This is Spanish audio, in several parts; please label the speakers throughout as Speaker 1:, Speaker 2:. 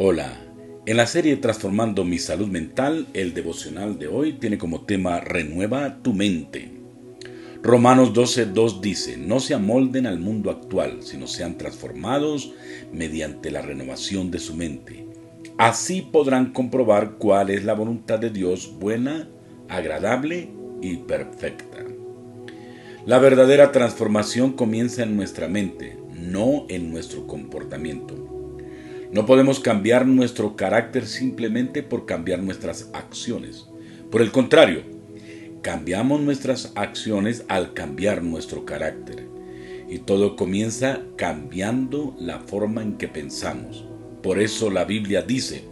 Speaker 1: Hola, en la serie Transformando mi salud mental, el devocional de hoy tiene como tema Renueva tu mente. Romanos 12.2 dice, no se amolden al mundo actual, sino sean transformados mediante la renovación de su mente. Así podrán comprobar cuál es la voluntad de Dios buena, agradable y perfecta. La verdadera transformación comienza en nuestra mente, no en nuestro comportamiento. No podemos cambiar nuestro carácter simplemente por cambiar nuestras acciones. Por el contrario, cambiamos nuestras acciones al cambiar nuestro carácter. Y todo comienza cambiando la forma en que pensamos. Por eso la Biblia dice,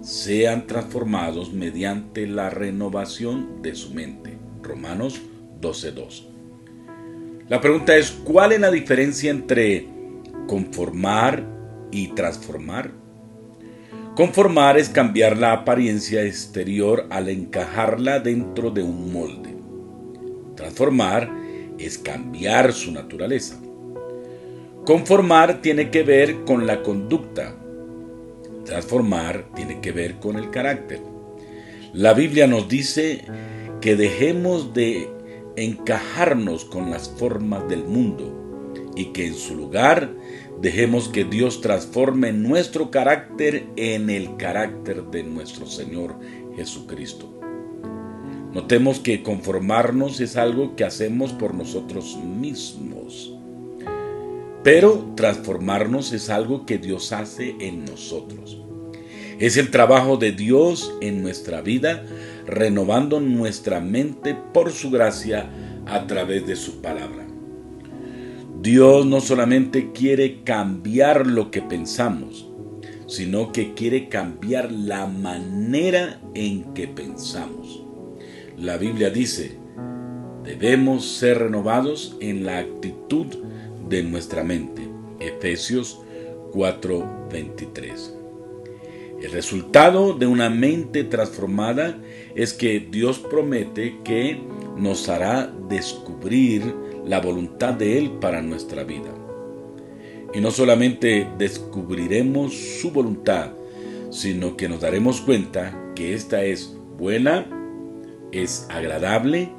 Speaker 1: sean transformados mediante la renovación de su mente. Romanos 12.2. La pregunta es, ¿cuál es la diferencia entre conformar y transformar. Conformar es cambiar la apariencia exterior al encajarla dentro de un molde. Transformar es cambiar su naturaleza. Conformar tiene que ver con la conducta. Transformar tiene que ver con el carácter. La Biblia nos dice que dejemos de encajarnos con las formas del mundo y que en su lugar Dejemos que Dios transforme nuestro carácter en el carácter de nuestro Señor Jesucristo. Notemos que conformarnos es algo que hacemos por nosotros mismos. Pero transformarnos es algo que Dios hace en nosotros. Es el trabajo de Dios en nuestra vida, renovando nuestra mente por su gracia a través de su palabra. Dios no solamente quiere cambiar lo que pensamos, sino que quiere cambiar la manera en que pensamos. La Biblia dice, debemos ser renovados en la actitud de nuestra mente. Efesios 4:23. El resultado de una mente transformada es que Dios promete que nos hará descubrir la voluntad de Él para nuestra vida. Y no solamente descubriremos su voluntad, sino que nos daremos cuenta que esta es buena, es agradable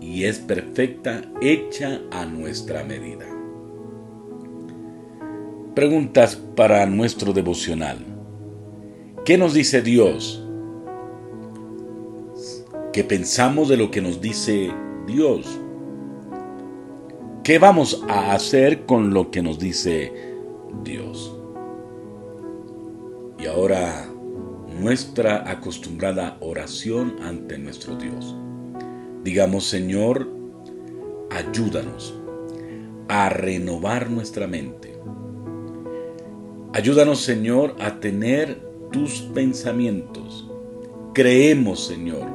Speaker 1: y es perfecta, hecha a nuestra medida. Preguntas para nuestro devocional. ¿Qué nos dice Dios? ¿Qué pensamos de lo que nos dice Dios? ¿Qué vamos a hacer con lo que nos dice Dios? Y ahora nuestra acostumbrada oración ante nuestro Dios. Digamos, Señor, ayúdanos a renovar nuestra mente. Ayúdanos, Señor, a tener tus pensamientos. Creemos, Señor,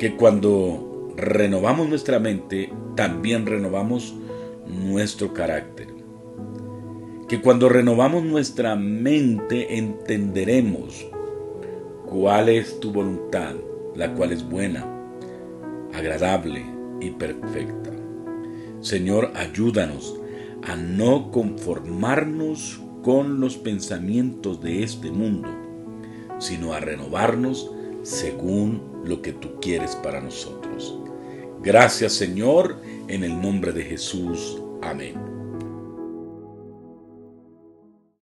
Speaker 1: que cuando renovamos nuestra mente, también renovamos nuestro carácter. Que cuando renovamos nuestra mente entenderemos cuál es tu voluntad, la cual es buena, agradable y perfecta. Señor, ayúdanos a no conformarnos con los pensamientos de este mundo, sino a renovarnos según lo que tú quieres para nosotros. Gracias Señor, en el nombre de Jesús. Amén.